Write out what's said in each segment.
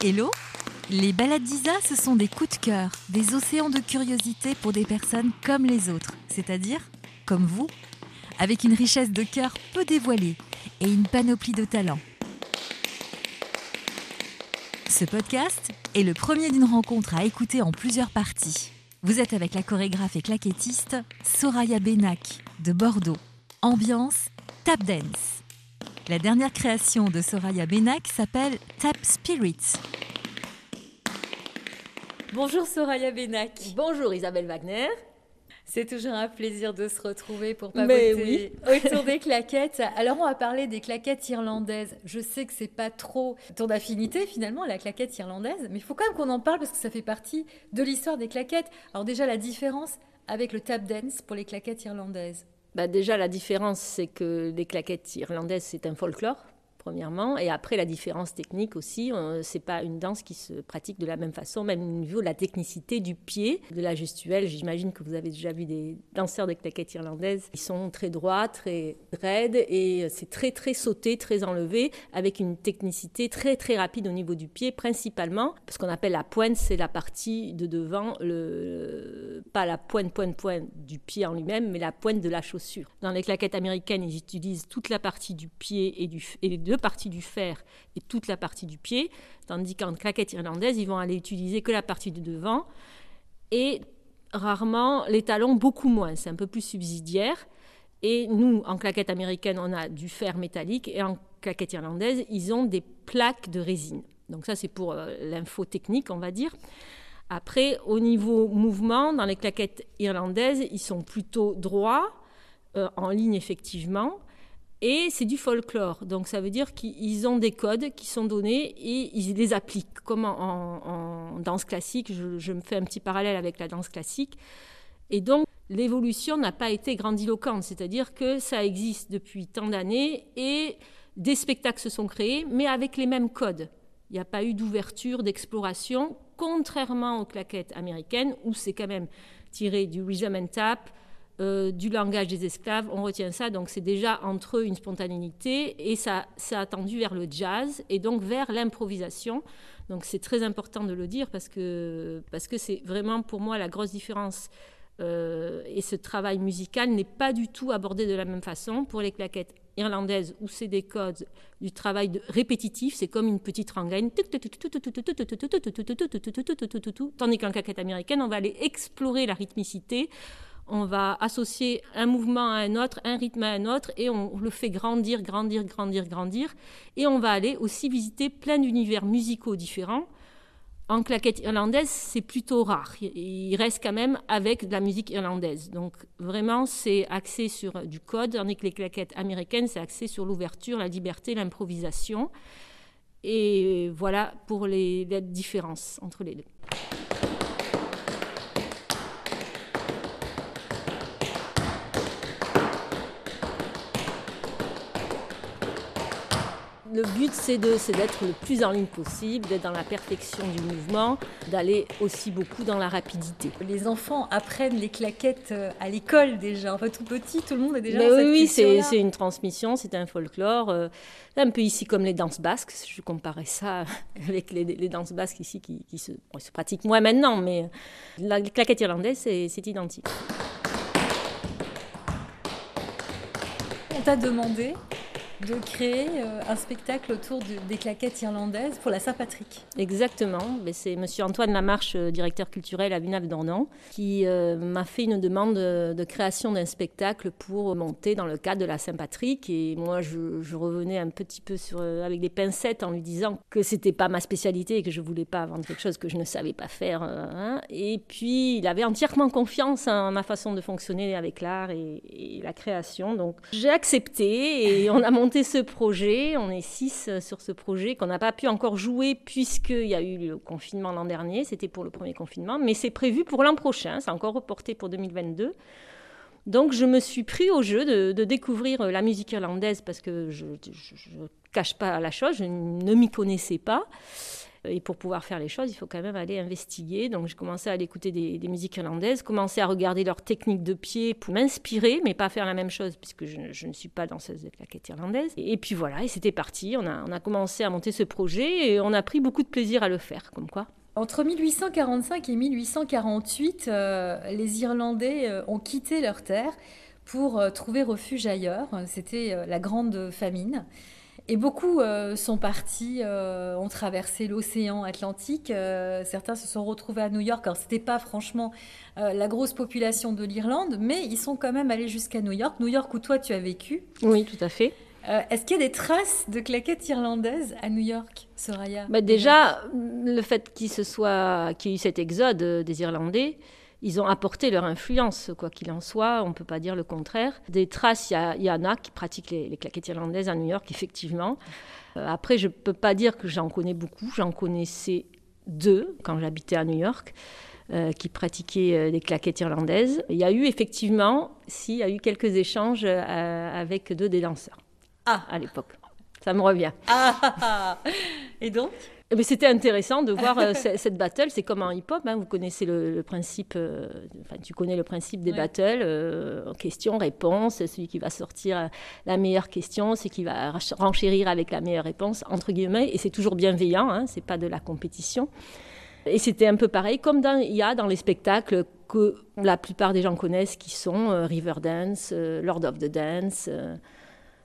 Hello? Les balades d'Isa, ce sont des coups de cœur, des océans de curiosité pour des personnes comme les autres, c'est-à-dire comme vous, avec une richesse de cœur peu dévoilée et une panoplie de talents. Ce podcast est le premier d'une rencontre à écouter en plusieurs parties. Vous êtes avec la chorégraphe et claquettiste Soraya Benak de Bordeaux. Ambiance tap dance. La dernière création de Soraya Benak s'appelle Tap Spirit. Bonjour Soraya Benak. Bonjour Isabelle Wagner. C'est toujours un plaisir de se retrouver pour papoter autour des claquettes. Alors on va parler des claquettes irlandaises. Je sais que c'est pas trop ton affinité finalement la claquette irlandaise, mais il faut quand même qu'on en parle parce que ça fait partie de l'histoire des claquettes. Alors déjà la différence avec le tap dance pour les claquettes irlandaises. Bah déjà la différence c'est que les claquettes irlandaises c'est un folklore Et après, la différence technique aussi, c'est pas une danse qui se pratique de la même façon, même au niveau de la technicité du pied, de la gestuelle. J'imagine que vous avez déjà vu des danseurs de claquettes irlandaises. Ils sont très droits, très raides et c'est très très sauté, très enlevé, avec une technicité très très rapide au niveau du pied, principalement. Ce qu'on appelle la pointe, c'est la partie de devant, pas la pointe, pointe, pointe du pied en lui-même, mais la pointe de la chaussure. Dans les claquettes américaines, ils utilisent toute la partie du pied et les deux partie du fer et toute la partie du pied, tandis qu'en claquette irlandaise, ils vont aller utiliser que la partie du devant et rarement les talons, beaucoup moins. C'est un peu plus subsidiaire. Et nous, en claquette américaine, on a du fer métallique et en claquette irlandaise, ils ont des plaques de résine. Donc ça, c'est pour euh, l'info technique, on va dire. Après, au niveau mouvement, dans les claquettes irlandaises, ils sont plutôt droits, euh, en ligne effectivement, et c'est du folklore. Donc ça veut dire qu'ils ont des codes qui sont donnés et ils les appliquent. Comme en, danse classique, je, me fais un petit parallèle avec la danse classique. Et donc l'évolution n'a pas été grandiloquente, c'est-à-dire que ça existe depuis tant d'années et des spectacles se sont créés, mais avec les mêmes codes. Il n'y a pas eu d'ouverture, d'exploration, contrairement aux claquettes américaines où c'est quand même tiré du rhythm and tap, euh, du langage des esclaves, on retient ça, donc c'est déjà entre eux une spontanéité, et ça, ça a tendu vers le jazz, et donc vers l'improvisation. Donc c'est très important de le dire, parce que parce que c'est vraiment pour moi la grosse différence. Euh, et ce travail musical n'est pas du tout abordé de la même façon. Pour les claquettes irlandaises, où c'est des codes du travail répétitif, c'est comme une petite rengaine, tandis qu'en claquette américaine, on va aller explorer la rythmicité on va associer un mouvement à un autre, un rythme à un autre, et on le fait grandir, grandir, grandir, grandir. Et on va aller aussi visiter plein d'univers musicaux différents. En claquette irlandaise, c'est plutôt rare. Il reste quand même avec de la musique irlandaise. Donc vraiment, c'est axé sur du code, tandis que les claquettes américaines, c'est axé sur l'ouverture, la liberté, l'improvisation. Et voilà pour les, les différences entre les deux. Le but, c'est d'être le plus en ligne possible, d'être dans la perfection du mouvement, d'aller aussi beaucoup dans la rapidité. Les enfants apprennent les claquettes euh, à l'école déjà. Enfin, tout petit, tout le monde est déjà Mais dans Oui, oui c'est une transmission, c'est un folklore. Euh, un peu ici comme les danses basques. Je comparais ça avec les, danses basques ici qui, se, se, pratiquent moins maintenant, mais la claquette irlandaise, c'est identique. On t'a demandé de créer euh, un spectacle autour des claquettes irlandaises pour la Saint-Patrick. Exactement. C'est M. Antoine Lamarche, euh, directeur culturel à Villeneuve-d'Ornon, qui euh, m'a fait une demande de, création d'un spectacle pour monter dans le cadre de la Saint-Patrick. Et moi, je, revenais un petit peu avec des pincettes en lui disant que c'était pas ma spécialité et que je voulais pas vendre quelque chose que je ne savais pas faire. Hein. Et puis, il avait entièrement confiance en ma façon de fonctionner avec l'art et la création. Donc, j'ai accepté et on a monté ce projet. On est six euh, sur ce projet qu'on n'a pas pu encore jouer puisqu'il y a eu le confinement l'an dernier. C'était pour le premier confinement, mais c'est prévu pour l'an prochain. C'est encore reporté pour 2022. Donc je me suis pris au jeu de, découvrir la musique irlandaise parce que je ne cache pas la chose, je ne m'y connaissais pas. Et pour pouvoir faire les choses, il faut quand même aller investiguer. Donc j'ai commencé à aller écouter des, musiques irlandaises, commencer à regarder leurs techniques de pied pour m'inspirer, mais pas faire la même chose puisque je, ne suis pas danseuse de claquette irlandaise. Et, puis voilà, et c'était parti. On a, commencé à monter ce projet et on a pris beaucoup de plaisir à le faire, comme quoi. Entre 1845 et 1848, euh, les Irlandais euh, ont quitté leur terre pour euh, trouver refuge ailleurs. C'était la grande famine. Et beaucoup sont partis, ont traversé l'océan Atlantique. certains se sont retrouvés à New York. Alors, ce n'était pas franchement la grosse population de l'Irlande, mais ils sont quand même allés jusqu'à New York. New York où toi, tu as vécu. Oui, tout à fait. Euh, est-ce qu'il y a des traces de claquettes irlandaises à New York, Soraya? Bah Déjà, le fait qu'il soit, qu'il y ait eu cet exode euh, des Irlandais, ils ont apporté leur influence, quoi qu'il en soit, on ne peut pas dire le contraire. Des traces, il y, en a qui pratiquent les, claquettes irlandaises à New York, effectivement. Euh, après, je ne peux pas dire que j'en connais beaucoup, j'en connaissais deux quand j'habitais à New York. qui pratiquaient des claquettes irlandaises. Il y a eu effectivement, si, il y a eu quelques échanges avec deux des danseurs. Ah. à l'époque. Ça me revient. Ah. Et donc? Mais c'était intéressant de voir euh, cette battle. C'est comme en hip-hop, hein. vous connaissez le, principe, euh, enfin tu connais le principe des battles, euh, question, réponse. Celui qui va sortir la meilleure question, c'est qui va renchérir avec la meilleure réponse, entre guillemets. Et c'est toujours bienveillant, hein, c'est pas de la compétition. Et c'était un peu pareil, comme il y a dans les spectacles que la plupart des gens connaissent, qui sont Riverdance, Lord of the Dance.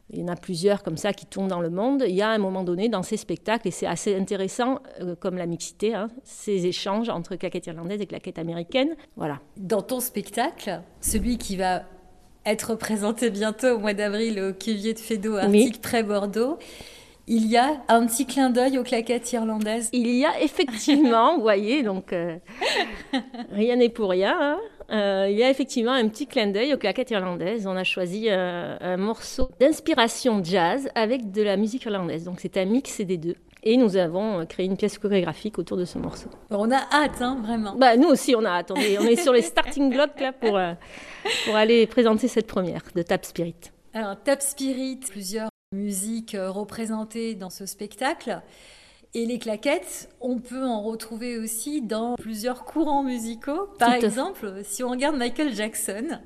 Il y en a plusieurs comme ça qui tournent dans le monde. Il y a un moment donné dans ces spectacles, et c'est assez intéressant, euh, comme la mixité, hein, ces échanges entre claquettes irlandaises et claquettes américaines. Voilà. Dans ton spectacle, celui qui va être présenté bientôt au mois d'avril au Cuvier de Fédot, Arctique près Bordeaux, il y a un petit clin d'œil aux claquettes irlandaises. Il y a effectivement, vous voyez, donc euh, rien n'est pour rien. Hein. Euh, il y a effectivement un petit clin d'œil aux claquettes irlandaises. On a choisi euh, un morceau d'inspiration jazz avec de la musique irlandaise. Donc c'est un mix des deux. Et nous avons créé une pièce chorégraphique autour de ce morceau. On a hâte, hein, vraiment. Bah, nous aussi, on a hâte. On est, sur les starting blocks là, pour, pour aller présenter cette première de Tap Spirit. Alors, Tap Spirit, plusieurs musique euh, représentée dans ce spectacle. Et les claquettes, on peut en retrouver aussi dans plusieurs courants musicaux. Par exemple, si on regarde Michael Jackson.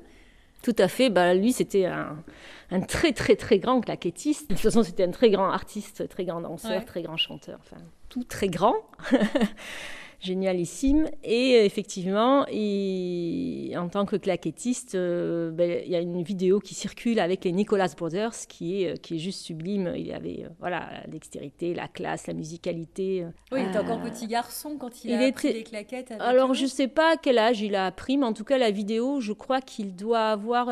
Tout à fait. Bah, lui, c'était un, très, très, très grand claquettiste. De toute façon, c'était un très grand artiste, très grand danseur, très grand chanteur. Enfin, tout très grand. génialissime. Et euh, effectivement, en tant que claquettiste, euh, ben, il y a une vidéo qui circule avec les Nicolas Brothers qui est, euh, qui est juste sublime. Il avait voilà, la dextérité, la classe, la musicalité. Oui, il était encore petit garçon quand il, a appris les claquettes. Alors, je ne sais pas quel âge il a appris, mais en tout cas, la vidéo, je crois qu'il doit avoir...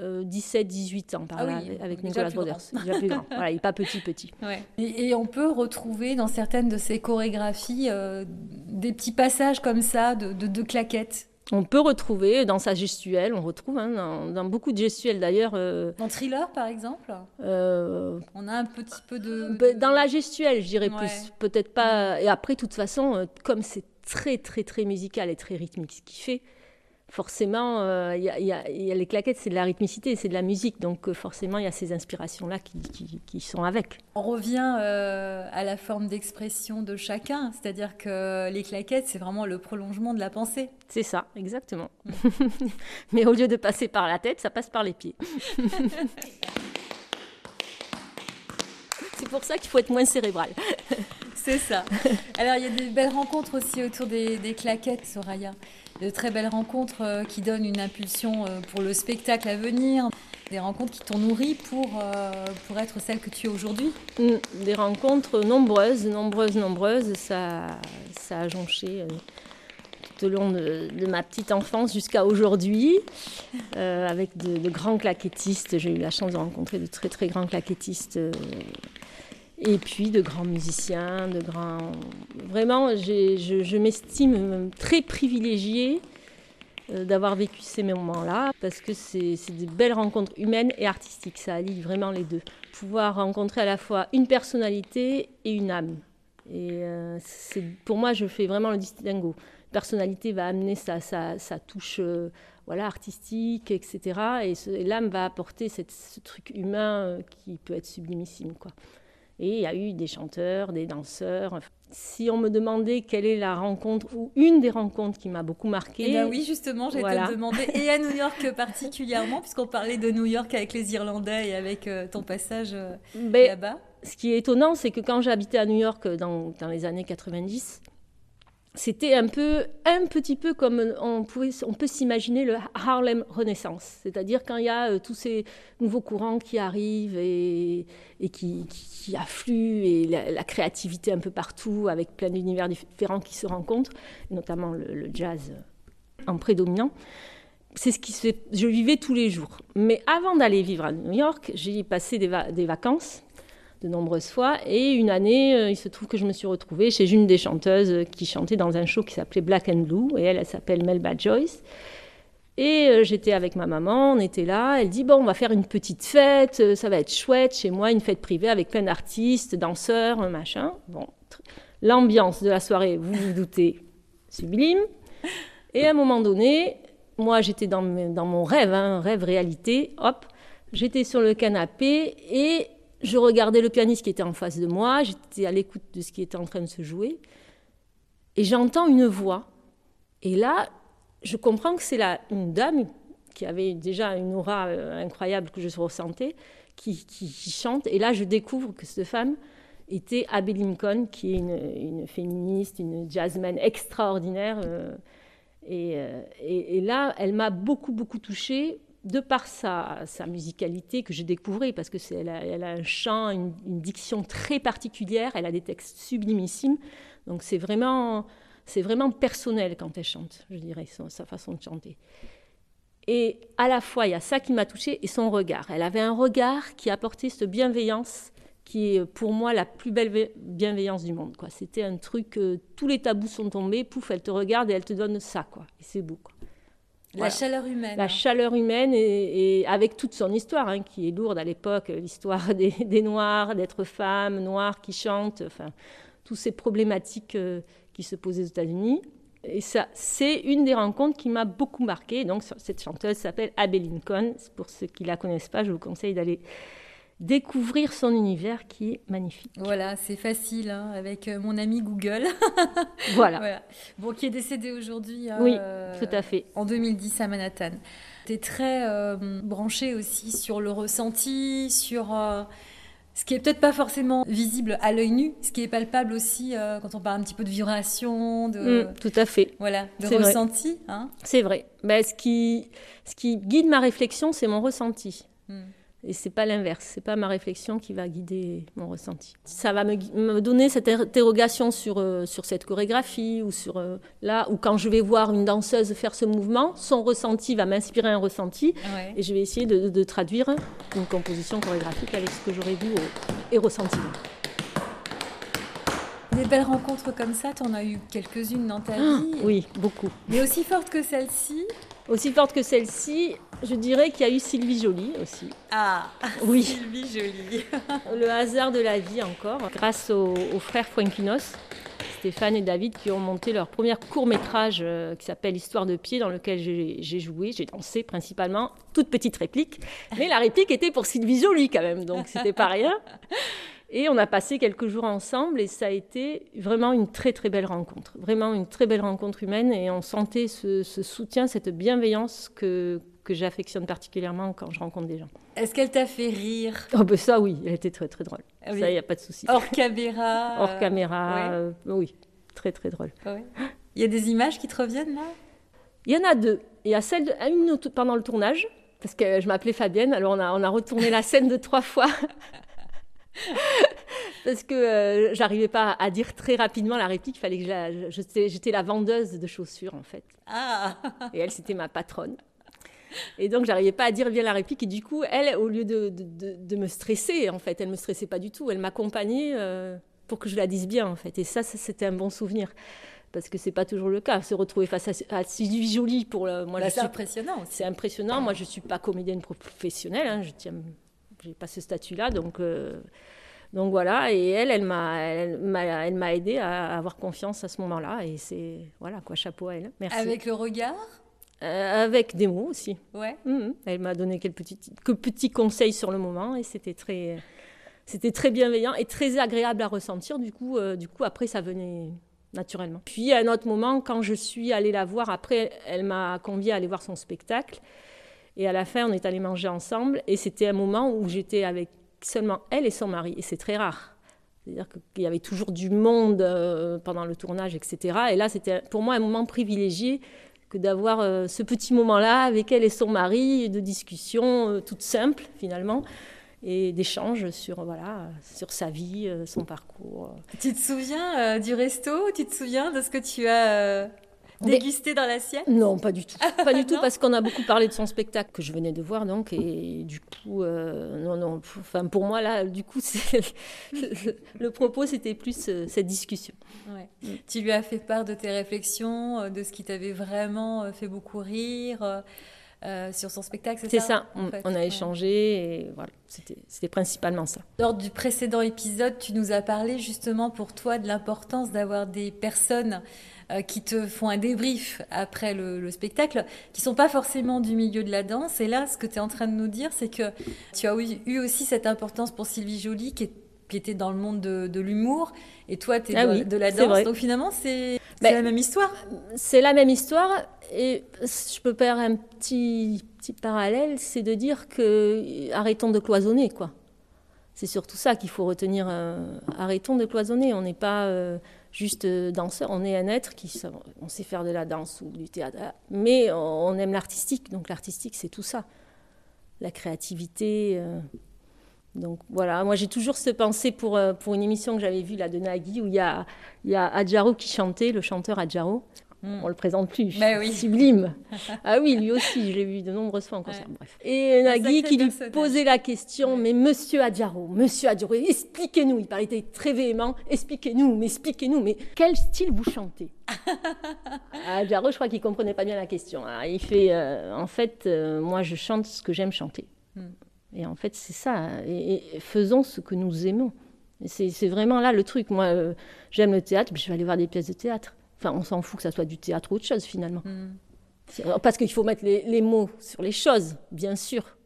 17-18 ans par ah là, avec Nicolas Brothers. Déjà plus grand. Voilà, il n'est pas petit petit. Et, on peut retrouver dans certaines de ses chorégraphies euh, des petits passages comme ça de, de, claquettes. On peut retrouver dans sa gestuelle, on retrouve hein, dans, beaucoup de gestuelles d'ailleurs. Euh, dans Thriller par exemple euh, On a un petit peu de. Bah, dans la gestuelle, je dirais plus. Peut-être pas. Et après, de toute façon, comme c'est très très très musical et très rythmique ce qu'il fait, forcément, euh, y a, les claquettes, c'est de la rythmicité, c'est de la musique. Donc euh, forcément, il y a ces inspirations-là qui, sont avec. On revient euh, à la forme d'expression de chacun, c'est-à-dire que les claquettes, c'est vraiment le prolongement de la pensée. C'est ça, exactement. Mm. Mais au lieu de passer par la tête, ça passe par les pieds. c'est pour ça qu'il faut être moins cérébral. c'est ça. Alors, il y a des belles rencontres aussi autour des, claquettes, Soraya de très belles rencontres euh, qui donnent une impulsion euh, pour le spectacle à venir, des rencontres qui t'ont nourri pour, euh, pour être celle que tu es aujourd'hui mm, Des rencontres nombreuses, nombreuses, nombreuses. Ça, ça a jonché tout au long de, ma petite enfance jusqu'à aujourd'hui, avec de, grands claquettistes. J'ai eu la chance de rencontrer de très très grands claquettistes et puis de grands musiciens, de grands... Vraiment, je, m'estime très privilégiée euh, d'avoir vécu ces moments-là, parce que c'est des belles rencontres humaines et artistiques, ça allie vraiment les deux. Pouvoir rencontrer à la fois une personnalité et une âme. Et euh, pour moi, je fais vraiment le distinguo. Personnalité va amener sa, touche euh, voilà, artistique, etc. Et, l'âme va apporter ce truc humain qui peut être sublimissime. Quoi. Et il y a eu des chanteurs, des danseurs. Si on me demandait quelle est la rencontre ou une des rencontres qui m'a beaucoup marqué. Eh ben oui, justement, j'ai voilà. te demander, et à New York particulièrement, puisqu'on parlait de New York avec les Irlandais et avec euh, ton passage euh, ben, là-bas. Ce qui est étonnant, c'est que quand j'habitais à New York dans, dans les années 90, c'était un peu, un petit peu comme on, peut s'imaginer le Harlem Renaissance, c'est-à-dire quand il y a euh, tous ces nouveaux courants qui arrivent et, qui, affluent, et la, créativité un peu partout, avec plein d'univers différents qui se rencontrent, notamment le, jazz en prédominant. C'est ce qui je vivais tous les jours. Mais avant d'aller vivre à New York, j'ai passé des vacances de nombreuses fois. Et une année, euh, il se trouve que je me suis retrouvée chez une des chanteuses qui chantait dans un show qui s'appelait Black and Blue. Et elle, elle s'appelle Melba Joyce. Et euh, j'étais avec ma maman, on était là. Elle dit Bon, on va faire une petite fête, euh, ça va être chouette chez moi, une fête privée avec plein d'artistes, danseurs, machin. Bon, l'ambiance de la soirée, vous vous doutez, sublime. Et à un moment donné, moi j'étais dans, dans, mon rêve, un hein, rêve réalité, hop, j'étais sur le canapé et je regardais le pianiste qui était en face de moi, j'étais à l'écoute de ce qui était en train de se jouer, et j'entends une voix. Et là, je comprends que c'est une dame qui avait déjà une aura euh, incroyable que je ressentais, qui, chante. Et là, je découvre que cette femme était Abby Lincoln, qui est une, féministe, une jazzman extraordinaire. Euh, euh, et, et, là, elle m'a beaucoup, beaucoup touchée de par sa, musicalité que j'ai découvrais, parce que a, elle a, un chant, une, diction très particulière, elle a des textes sublimissimes, donc c'est vraiment, c'est vraiment personnel quand elle chante, je dirais, sa façon de chanter. Et à la fois, il y a ça qui m'a touchée et son regard. Elle avait un regard qui apportait cette bienveillance qui est pour moi la plus belle bienveillance du monde. Quoi. C'était un truc, tous les tabous sont tombés, pouf, elle te regarde et elle te donne ça. Quoi. Et c'est beau. La chaleur humaine. La hein. chaleur humaine et, avec toute son histoire, hein, qui est lourde à l'époque, l'histoire des, Noirs, d'être femme, noire qui chante, enfin, toutes ces problématiques euh, qui se posent aux États-Unis. Et ça, c'est une des rencontres qui m'a beaucoup marqué. Donc, cette chanteuse s'appelle Abby Lincoln. Pour ceux qui la connaissent pas, je vous conseille d'aller découvrir son univers qui est magnifique. Voilà, c'est facile hein, avec euh, mon ami Google. voilà. Bon, qui est décédé aujourd'hui. oui, euh, tout à fait. En 2010 à Manhattan. Tu es très euh, branché aussi sur le ressenti, sur ce qui est peut-être pas forcément visible à l'œil nu, ce qui est palpable aussi quand on parle un petit peu de vibration, de. Mm, tout à fait. Voilà, de ressenti. Hein. c'est vrai. Ben, ce, qui, ce qui guide ma réflexion, c'est mon ressenti. Mm. Et c'est pas l'inverse, c'est pas ma réflexion qui va guider mon ressenti. Ça va me, donner cette interrogation sur, euh, sur cette chorégraphie ou sur euh, là, ou quand je vais voir une danseuse faire ce mouvement, son ressenti va m'inspirer un ressenti et je vais essayer de, traduire une composition chorégraphique avec ce que j'aurais vu et ressenti. Des belles rencontres comme ça, tu en as eu quelques-unes dans ta ah, vie Oui, beaucoup. Mais aussi forte que celle-ci Aussi forte que celle-ci, je dirais qu'il y a eu Sylvie Joly aussi. Ah, oui. Sylvie Joly. le hasard de la vie encore, grâce aux, frères Fuenquinos, Stéphane et David, qui ont monté leur premier court-métrage euh, qui s'appelle Histoire de pied, dans lequel j'ai joué, j'ai dansé principalement, toute petite réplique. Mais la réplique était pour Sylvie Joly quand même, donc c'était pas rien. Et on a passé quelques jours ensemble et ça a été vraiment une très très belle rencontre. Vraiment une très belle rencontre humaine et on sentait ce, soutien, cette bienveillance que, que j'affectionne particulièrement quand je rencontre des gens. Est-ce qu'elle t'a fait rire? Oh ben Ça oui, elle était très très drôle. Ah ça, il n'y a pas de souci. Hors caméra Hors caméra, euh, oui, très très drôle. Il y a des images qui te reviennent là? Il y en a deux. Il y a celle de, une pendant le tournage, parce que je m'appelais Fabienne, alors on a, on a retourné la scène de trois fois. Parce que euh, j'arrivais pas à dire très rapidement la réplique, il fallait que j'étais la vendeuse de chaussures en fait. Ah. Et elle c'était ma patronne. Et donc j'arrivais pas à dire bien la réplique et du coup elle au lieu de, de, me stresser en fait, elle me stressait pas du tout, elle m'accompagnait euh, pour que je la dise bien en fait. Et ça, c'était un bon souvenir parce que c'est pas toujours le cas. Se retrouver face à, Sylvie Jolie pour le, moi, bah, c'est impressionnant. C'est impressionnant. Moi, je suis pas comédienne professionnelle. Hein. Je tiens j'ai pas ce statut-là, donc. Euh, donc voilà, et elle, elle m'a, elle m'a, aidé à avoir confiance à ce moment-là, et c'est voilà quoi, chapeau à elle. Merci. Avec le regard? Euh, avec des mots aussi. Ouais. Mmh. Elle m'a donné quelques petits, quelques petits conseils sur le moment, et c'était très, C'était très bienveillant et très agréable à ressentir. Du coup, euh, du coup, après, ça venait naturellement. Puis à un autre moment, quand je suis allée la voir, après, elle m'a conviée à aller voir son spectacle. Et à la fin, on est allé manger ensemble. Et c'était un moment où j'étais avec seulement elle et son mari. Et c'est très rare. C'est-à-dire qu'il y avait toujours du monde euh, pendant le tournage, etc. Et là, c'était pour moi un moment privilégié que d'avoir euh, ce petit moment-là avec elle et son mari, de discussion euh, toute simple finalement, et d'échanges sur, voilà, sur sa vie, son parcours. Tu te souviens du resto? Tu te souviens de ce que tu as Déguster dans l'assiette? Non, pas du tout. Pas du tout, parce qu'on a beaucoup parlé de son spectacle que je venais de voir, donc, et du coup, euh, non, non, enfin, pour moi, là, du coup, le, propos, c'était plus euh, cette discussion. Mm. Tu lui as fait part de tes réflexions, euh, de ce qui t'avait vraiment fait beaucoup rire sur son spectacle, c'est ça C'est ça, on, a échangé, et voilà, c'était principalement ça. Lors du précédent épisode, tu nous as parlé justement pour toi de l'importance d'avoir des personnes qui te font un débrief après le, spectacle, qui sont pas forcément du milieu de la danse. Et là, ce que tu es en train de nous dire, c'est que tu as eu aussi cette importance pour Sylvie Joly, qui, était dans le monde de, l'humour, et toi, tu es ah de, la danse. Donc finalement, c'est ben, la même histoire. C'est la même histoire, et je peux faire un petit, petit parallèle, c'est de dire que arrêtons de cloisonner, quoi. C'est surtout ça qu'il faut retenir. Euh, arrêtons de cloisonner. On n'est pas euh, juste euh, danseur. On est un être qui sait faire de la danse ou du théâtre, mais on aime l'artistique. Donc l'artistique, c'est tout ça, la créativité. Euh. donc voilà, moi j'ai toujours ce pensée pour, euh, pour une émission que j'avais vue là de Nagui où il y a, il y a Adjaro qui chantait, le chanteur Adjaro. On le présente plus. Mais oui. Sublime. ah oui, lui aussi, je l'ai vu de nombreuses fois en concert. Bref. Et Nagui qui lui posait la question, mais Monsieur Adjaro, Monsieur Adjaro, expliquez-nous. Il parlait très véhément. Expliquez-nous, mais expliquez-nous, mais quel style vous chantez? Adjaro, je crois qu'il comprenait pas bien la question. Hein. il fait, euh, en fait, euh, moi, je chante ce que j'aime chanter. Hmm. Et en fait, c'est ça. Et, faisons ce que nous aimons. C'est vraiment là le truc. Moi, euh, j'aime le théâtre, je vais aller voir des pièces de théâtre. Enfin, on s'en fout que ça soit du théâtre ou autre chose finalement. Hmm. Parce qu'il faut mettre les, mots sur les choses, bien sûr.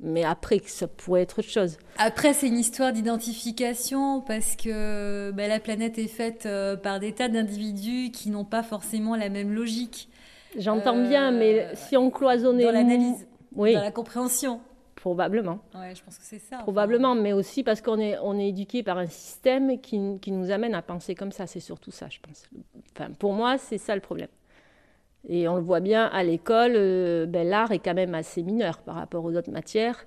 Mais après, ça pourrait être autre chose. Après, c'est une histoire d'identification parce que ben, la planète est faite euh, par des tas d'individus qui n'ont pas forcément la même logique. J'entends bien, mais euh, si on cloisonnait. Dans l'analyse, oui. dans la compréhension. Probablement. Ouais, je pense que c'est ça. Probablement, mais aussi parce qu'on est, on est éduqué par un système qui, qui nous amène à penser comme ça. C'est surtout ça, je pense. Enfin, pour moi, c'est ça le problème. Et on le voit bien à l'école, euh, ben, l'art est quand même assez mineur par rapport aux autres matières,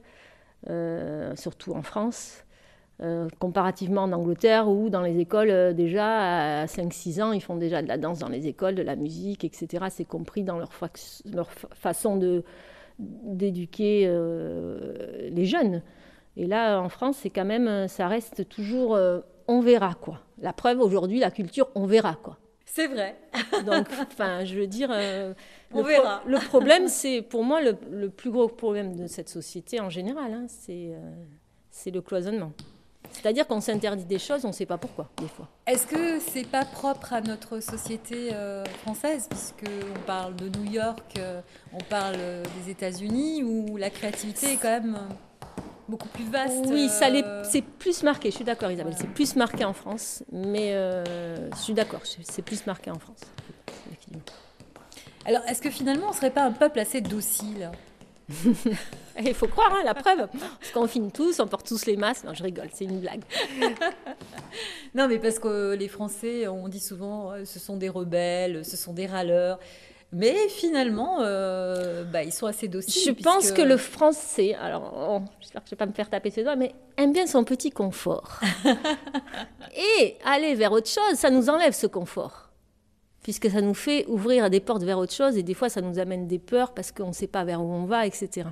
euh, surtout en France. Euh, comparativement en Angleterre où dans les écoles déjà à 5-6 ans ils font déjà de la danse dans les écoles, de la musique, etc. C'est compris dans leur, leur façon de, d'éduquer euh, les jeunes. Et là, en France, c'est quand même, ça reste toujours, euh, on verra quoi. La preuve aujourd'hui, la culture, on verra quoi. C'est vrai. Donc, enfin, je veux dire, euh, on le, verra. le problème, c'est pour moi le, plus gros problème de cette société en général, hein, c'est le cloisonnement. C'est-à-dire qu'on s'interdit des choses, on ne sait pas pourquoi, des fois. Est-ce que c'est pas propre à notre société euh, française, puisqu'on parle de New York, euh, on parle euh, des États-Unis, où la créativité est quand même beaucoup plus vaste Oui, ça c'est plus marqué, je suis d'accord Isabelle, c'est plus marqué en France, mais je suis d'accord, c'est plus marqué en France. Alors, est-ce que finalement, on ne serait pas un peuple assez docile? Il faut croire, hein, la preuve. Parce qu'on filme tous, on porte tous les masques. Non, je rigole, c'est une blague. non, mais parce que les Français, on dit souvent, euh, ce sont des rebelles, ce sont des râleurs. Mais finalement, euh, bah, ils sont assez dociles. Je pense que le Français, alors oh, j'espère que je ne vais pas me faire taper ses doigts, mais aime bien son petit confort. Et aller vers autre chose, ça nous enlève ce confort puisque ça nous fait ouvrir des portes vers autre chose et des fois ça nous amène des peurs parce qu'on ne sait pas vers où on va, etc.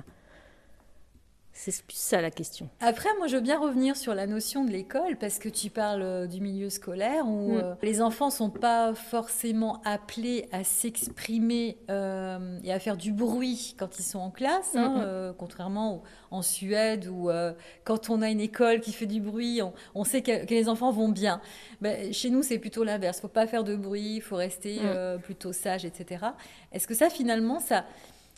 C'est plus ça la question. Après, moi, je veux bien revenir sur la notion de l'école parce que tu parles euh, du milieu scolaire où mm. euh, les enfants sont pas forcément appelés à s'exprimer euh, et à faire du bruit quand ils sont en classe, hein, mm, mm. contrairement en Suède où quand on a une école qui fait du bruit, on, sait que, les enfants vont bien. Ben, chez nous, c'est plutôt l'inverse. Il faut pas faire de bruit, il faut rester plutôt sage, etc. Est-ce que ça, finalement, ça,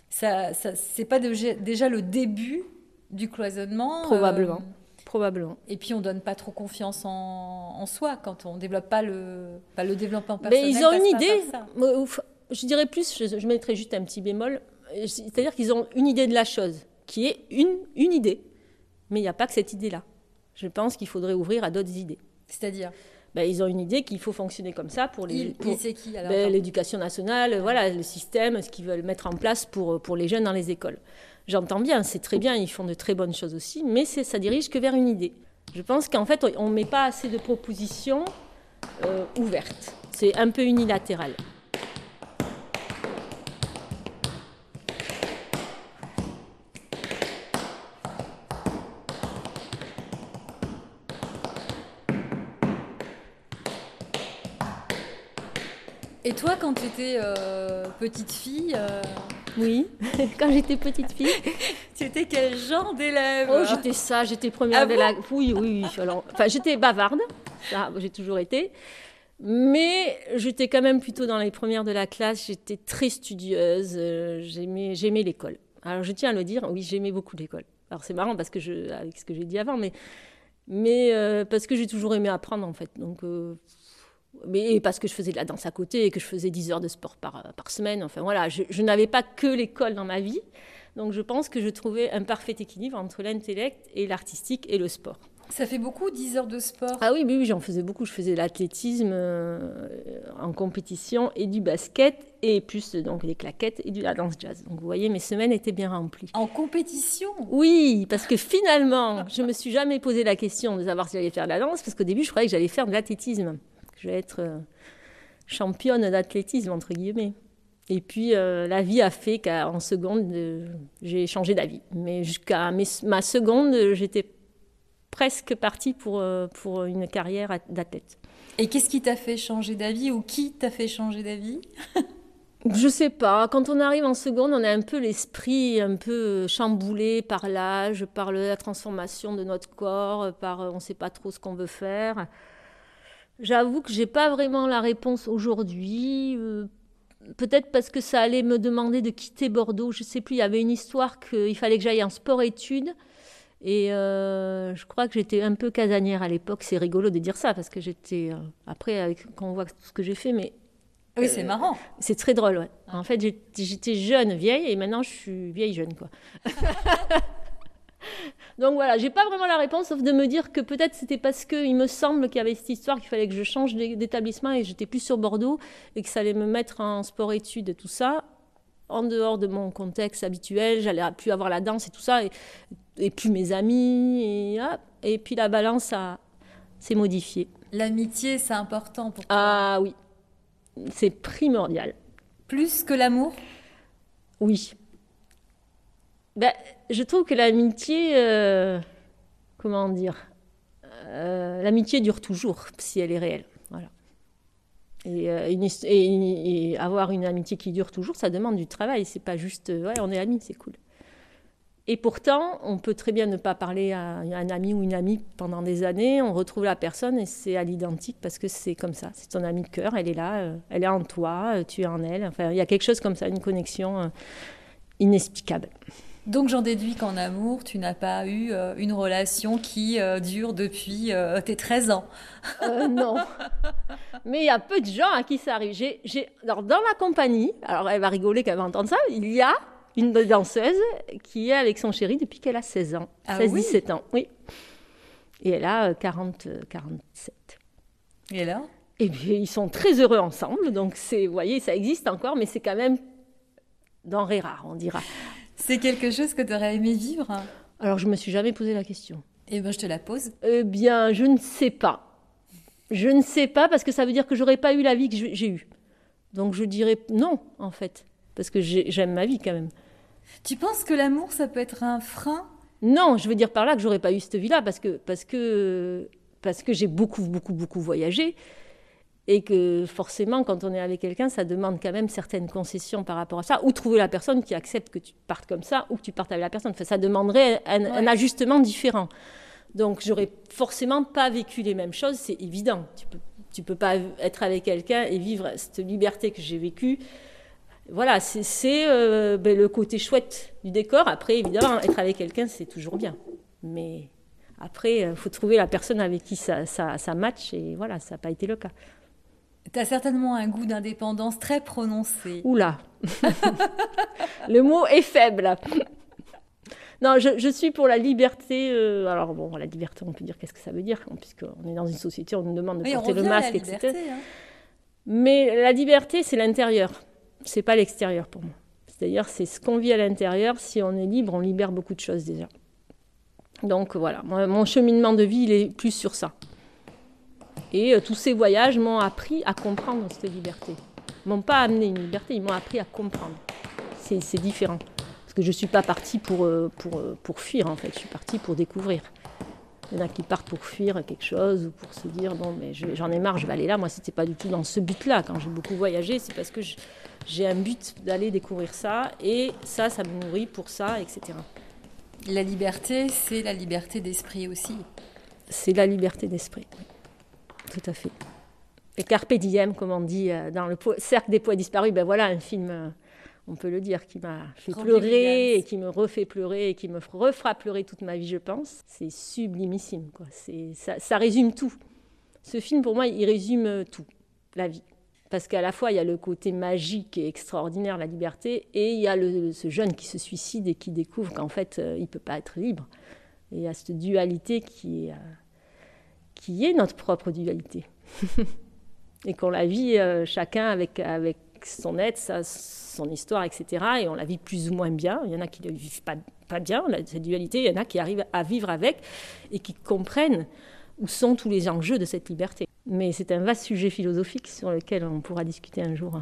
ça, ça c'est pas déjà le début du cloisonnement. Probablement. Probablement. Et puis on donne pas trop confiance en, soi quand on développe pas le, le développement personnel. Mais ils ont une idée. Je dirais plus, je, je mettrais juste un petit bémol. C'est-à-dire qu'ils ont une idée de la chose, qui est une, une idée. Mais il n'y a pas que cette idée-là. Je pense qu'il faudrait ouvrir à d'autres idées. C'est-à-dire ben, ils ont une idée qu'il faut fonctionner comme ça pour les. c'est qui alors ben, L'éducation nationale, voilà, le système, ce qu'ils veulent mettre en place pour, pour les jeunes dans les écoles. J'entends bien, c'est très bien, ils font de très bonnes choses aussi, mais ça dirige que vers une idée. Je pense qu'en fait, on ne met pas assez de propositions euh, ouvertes. C'est un peu unilatéral. Toi, quand tu étais euh, petite fille euh, Oui, quand j'étais petite fille. tu étais quel genre d'élève? Oh, j'étais ça, j'étais première ah de la. Oui, oui, oui. enfin, j'étais bavarde, ça, j'ai toujours été. Mais j'étais quand même plutôt dans les premières de la classe. J'étais très studieuse. Euh, j'aimais, j'aimais l'école. Alors, je tiens à le dire, oui, j'aimais beaucoup l'école. Alors, c'est marrant parce que je, avec ce que j'ai dit avant, mais, mais parce que j'ai toujours aimé apprendre, en fait. Donc, mais parce que je faisais de la danse à côté et que je faisais 10 heures de sport par, par semaine. Enfin voilà, je, n'avais pas que l'école dans ma vie. Donc je pense que je trouvais un parfait équilibre entre l'intellect et l'artistique et le sport. Ça fait beaucoup, 10 heures de sport? Ah oui, oui, j'en faisais beaucoup. Je faisais de l'athlétisme euh, en compétition et du basket et plus donc les claquettes et de la danse jazz. Donc vous voyez, mes semaines étaient bien remplies. En compétition? Oui, parce que finalement, je me suis jamais posé la question de savoir si j'allais faire de la danse, parce qu'au début, je croyais que j'allais faire de l'athlétisme je vais être euh, championne d'athlétisme, entre guillemets. Et puis, euh, la vie a fait qu'en seconde, euh, j'ai changé d'avis. Mais jusqu'à ma seconde, j'étais presque partie pour, pour une carrière d'athlète. Et qu'est-ce qui t'a fait changer d'avis ou qui t'a fait changer d'avis? Je sais pas. Quand on arrive en seconde, on a un peu l'esprit un peu chamboulé par l'âge, par la transformation de notre corps, par on ne sait pas trop ce qu'on veut faire. J'avoue que j'ai pas vraiment la réponse aujourd'hui. Euh, peut-être parce que ça allait me demander de quitter Bordeaux. Je sais plus. Il y avait une histoire qu'il fallait que j'aille en sport-études. Et euh, je crois que j'étais un peu casanière à l'époque. C'est rigolo de dire ça parce que j'étais. Euh, après, avec, quand on voit tout ce que j'ai fait, mais. Oui, c'est marrant. C'est très drôle, ouais. En fait, j'étais jeune, vieille, et maintenant je suis vieille jeune, quoi. Donc voilà, j'ai pas vraiment la réponse, sauf de me dire que peut-être c'était parce qu'il me semble qu'il y avait cette histoire qu'il fallait que je change d'établissement et j'étais plus sur Bordeaux et que ça allait me mettre en sport-études et tout ça, en dehors de mon contexte habituel, j'allais plus avoir la danse et tout ça, et, plus mes amis, et, et puis la balance s'est modifiée. L'amitié, c'est important pour toi? Ah oui, c'est primordial. Plus que l'amour? Oui. Ben, je trouve que l'amitié, euh, comment dire, euh, l'amitié dure toujours si elle est réelle. Voilà. Et, euh, et, avoir une amitié qui dure toujours, ça demande du travail. C'est pas juste, ouais, on est amis, c'est cool. Et pourtant, on peut très bien ne pas parler à un ami ou une amie pendant des années. On retrouve la personne et c'est à l'identique parce que c'est comme ça. C'est ton ami de cœur, elle est là, elle est en toi, tu es en elle. Enfin, il y a quelque chose comme ça, une connexion inexplicable. Donc j'en déduis qu'en amour, tu n'as pas eu euh, une relation qui euh, dure depuis euh, tes 13 ans. non. Mais il y a peu de gens à qui ça arrive. dans la compagnie, alors elle va rigoler quand elle va entendre ça, il y a une danseuse qui est avec son chéri depuis qu'elle a 16 ans. 16-17 ah ans, oui. Et elle a 40, 47. Et là? Et bien, ils sont très heureux ensemble. Donc, c'est, vous voyez, ça existe encore, mais c'est quand même denrée rare, on dira. C'est quelque chose que tu aurais aimé vivre Alors, je me suis jamais posé la question. Eh bien, je te la pose. Eh bien, je ne sais pas. Je ne sais pas parce que ça veut dire que j'aurais pas eu la vie que j'ai eue. Donc, je dirais non, en fait. Parce que j'aime ma vie quand même. Tu penses que l'amour, ça peut être un frein? Non, je veux dire par là que j'aurais pas eu cette vie-là parce que, parce que, parce que j'ai beaucoup, beaucoup, beaucoup voyagé et que forcément, quand on est avec quelqu'un, ça demande quand même certaines concessions par rapport à ça, ou trouver la personne qui accepte que tu partes comme ça, ou que tu partes avec la personne. Enfin, ça demanderait un, ajustement différent. Donc, j'aurais forcément pas vécu les mêmes choses, c'est évident. Tu peux, tu peux pas être avec quelqu'un et vivre cette liberté que j'ai vécue. Voilà, c'est euh, ben, le côté chouette du décor. Après, évidemment, être avec quelqu'un, c'est toujours bien. Mais Après, il faut trouver la personne avec qui ça, ça, ça match, et voilà, ça n'a pas été le cas. Tu as certainement un goût d'indépendance très prononcé. Oula Le mot est faible. Non, je, suis pour la liberté. Euh, alors bon, la liberté, on peut dire qu'est-ce que ça veut dire, puisqu'on est dans une société, on nous demande de porter le masque, etc. Hein. Mais la liberté, c'est l'intérieur, c'est pas l'extérieur pour moi. C'est-à-dire, c'est ce qu'on vit à l'intérieur. Si on est libre, on libère beaucoup de choses déjà. Donc voilà, mon cheminement de vie, il est plus sur ça. Et euh, tous ces voyages m'ont appris à comprendre cette liberté. Ils m'ont pas amené une liberté, ils m'ont appris à comprendre. C'est différent. Parce que je ne suis pas partie pour, euh, pour, euh, pour fuir, en fait. Je suis partie pour découvrir. Il y en a qui partent pour fuir quelque chose ou pour se dire bon, mais j'en ai marre, je vais aller là. Moi, c'était pas du tout dans ce but-là. Quand j'ai beaucoup voyagé, c'est parce que j'ai un but d'aller découvrir ça et ça, ça me nourrit pour ça, etc. La liberté, c'est la liberté d'esprit aussi. C'est la liberté d'esprit, tout à fait. Et Carpe diem, comme on dit euh, dans le cercle des poids disparus, ben voilà un film, euh, on peut le dire, qui m'a fait pleurer et qui me refait pleurer et qui me refera pleurer toute ma vie, je pense. C'est sublimissime, quoi. Ça, ça résume tout. Ce film, pour moi, il résume tout, la vie. Parce qu'à la fois, il y a le côté magique et extraordinaire, la liberté, et il y a ce jeune qui se suicide et qui découvre qu'en fait, euh, il ne peut pas être libre. Et il y a cette dualité qui est, euh, qui est notre propre dualité. et qu'on la vit euh, chacun avec, avec son être, son histoire, etc. Et on la vit plus ou moins bien. Il y en a qui ne vivent pas, pas bien, cette dualité. Il y en a qui arrivent à vivre avec et qui comprennent où sont tous les enjeux de cette liberté. Mais c'est un vaste sujet philosophique sur lequel on pourra discuter un jour.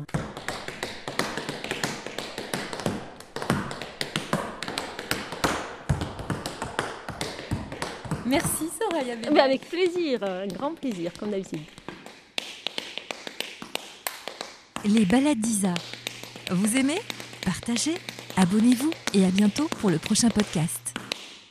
Merci Soraya. avec plaisir, un grand plaisir, comme d'habitude. Les balades d'Isa. Vous aimez? Partagez, abonnez-vous et à bientôt pour le prochain podcast.